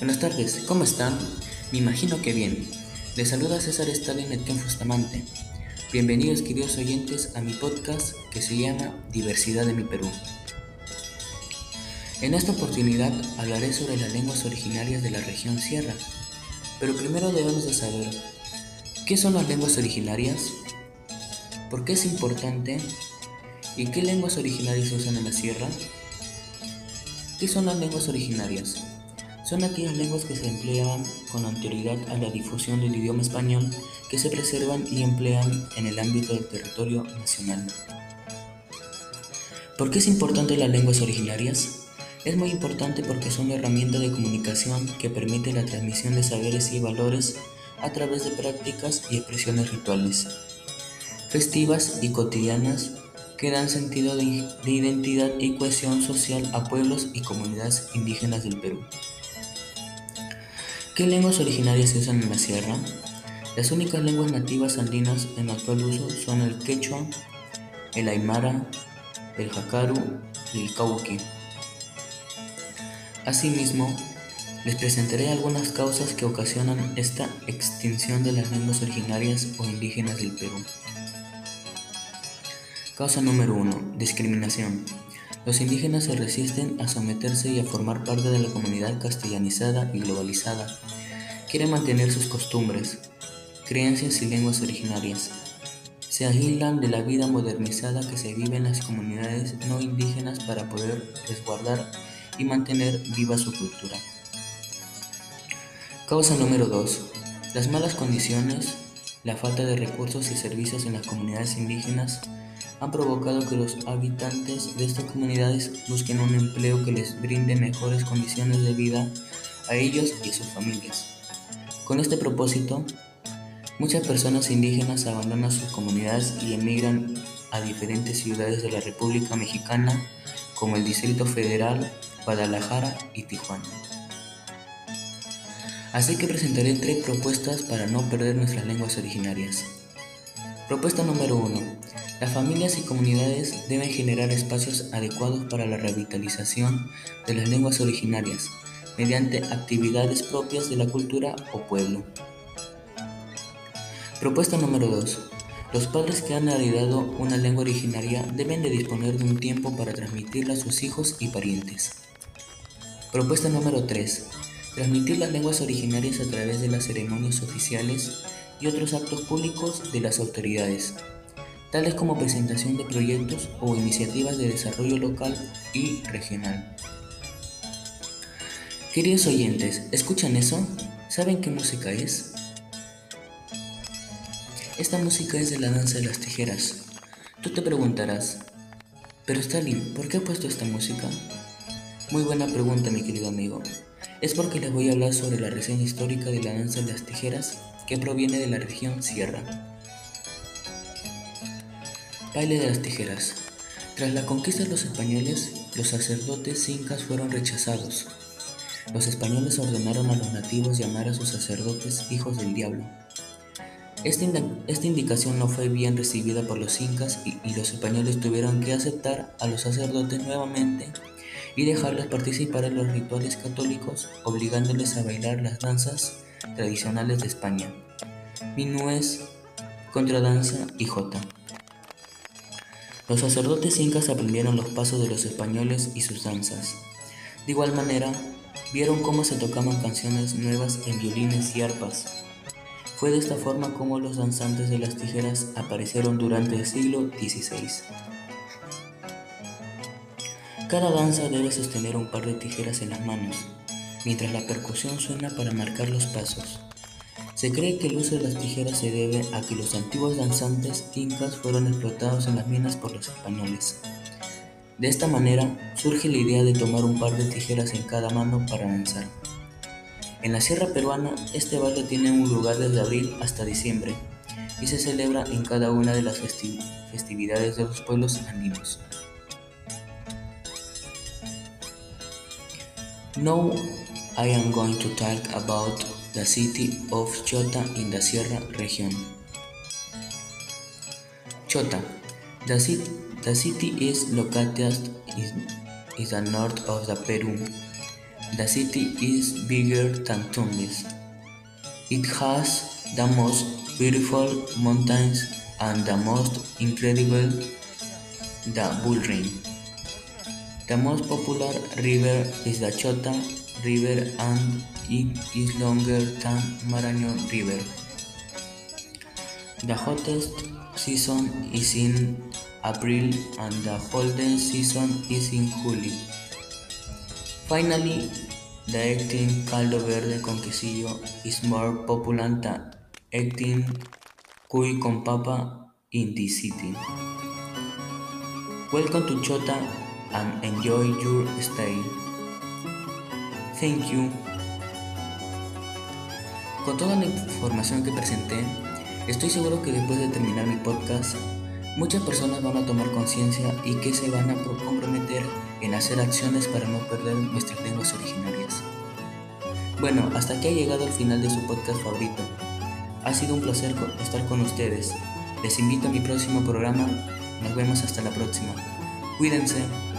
Buenas tardes, ¿cómo están? Me imagino que bien. Les saluda César Stalin Etienne Fustamante. Bienvenidos queridos oyentes a mi podcast que se llama Diversidad de mi Perú. En esta oportunidad hablaré sobre las lenguas originarias de la región Sierra, pero primero debemos de saber qué son las lenguas originarias, por qué es importante y qué lenguas originarias se usan en la Sierra. ¿Qué son las lenguas originarias? Son aquellas lenguas que se emplean con anterioridad a la difusión del idioma español que se preservan y emplean en el ámbito del territorio nacional. ¿Por qué es importante las lenguas originarias? Es muy importante porque son una herramienta de comunicación que permite la transmisión de saberes y valores a través de prácticas y expresiones rituales, festivas y cotidianas que dan sentido de, identidad y cohesión social a pueblos y comunidades indígenas del Perú. ¿Qué lenguas originarias se usan en la sierra? Las únicas lenguas nativas andinas en actual uso son el quechua, el aymara, el jacaru y el cauqui. Asimismo, les presentaré algunas causas que ocasionan esta extinción de las lenguas originarias o indígenas del Perú. Causa número 1. Discriminación. Los indígenas se resisten a someterse y a formar parte de la comunidad castellanizada y globalizada. Quieren mantener sus costumbres, creencias y lenguas originarias. Se aislan de la vida modernizada que se vive en las comunidades no indígenas para poder resguardar y mantener viva su cultura. Causa número 2. Las malas condiciones, la falta de recursos y servicios en las comunidades indígenas han provocado que los habitantes de estas comunidades busquen un empleo que les brinde mejores condiciones de vida a ellos y sus familias. Con este propósito, muchas personas indígenas abandonan sus comunidades y emigran a diferentes ciudades de la República Mexicana como el Distrito Federal, Guadalajara y Tijuana. Así que presentaré tres propuestas para no perder nuestras lenguas originarias. Propuesta número 1. Las familias y comunidades deben generar espacios adecuados para la revitalización de las lenguas originarias mediante actividades propias de la cultura o pueblo. Propuesta número 2. Los padres que han heredado una lengua originaria deben de disponer de un tiempo para transmitirla a sus hijos y parientes. Propuesta número 3. Transmitir las lenguas originarias a través de las ceremonias oficiales y otros actos públicos de las autoridades, tales como presentación de proyectos o iniciativas de desarrollo local y regional. Queridos oyentes, ¿escuchan eso? ¿Saben qué música es? Esta música es de la danza de las tijeras. Tú te preguntarás, pero Stalin, ¿por qué ha puesto esta música? Muy buena pregunta, mi querido amigo. Es porque les voy a hablar sobre la reseña histórica de la danza de las tijeras que proviene de la región Sierra. Baile de las tijeras. Tras la conquista de los españoles, los sacerdotes incas fueron rechazados. Los españoles ordenaron a los nativos llamar a sus sacerdotes hijos del diablo. Esta, indicación no fue bien recibida por los incas y, los españoles tuvieron que aceptar a los sacerdotes nuevamente y dejarlos participar en los rituales católicos, obligándoles a bailar las danzas tradicionales de España. Minués, contradanza y jota. Los sacerdotes incas aprendieron los pasos de los españoles y sus danzas. De igual manera, vieron cómo se tocaban canciones nuevas en violines y arpas. Fue de esta forma como los danzantes de las tijeras aparecieron durante el siglo XVI. Cada danza debe sostener un par de tijeras en las manos, mientras la percusión suena para marcar los pasos. Se cree que el uso de las tijeras se debe a que los antiguos danzantes incas fueron explotados en las minas por los españoles. De esta manera surge la idea de tomar un par de tijeras en cada mano para danzar. En la sierra peruana este baile tiene un lugar desde abril hasta diciembre y se celebra en cada una de las festividades de los pueblos andinos. Now I am going to talk about the city of Chota in the Sierra region. Chota. The, city, the city is located in, in the north of the Peru, The city is bigger than Tunis. It has the most beautiful mountains and the most incredible the Bull Ring. The most popular river is the Chota River and it is longer than Marañón River. The hottest season is in April and the coldest season is in July. Finally, the eating caldo verde con quesillo is more popular than eating cuy con papa in the city. Welcome to Chota and enjoy your stay. Thank you. Con toda la información que presenté, estoy seguro que después de terminar mi podcast, muchas personas van a tomar conciencia y que se van a comprometer en hacer acciones para no perder nuestras lenguas originarias. Bueno, hasta aquí ha llegado el final de su podcast favorito. Ha sido un placer estar con ustedes. Les invito a mi próximo programa. Nos vemos hasta la próxima. Cuídense.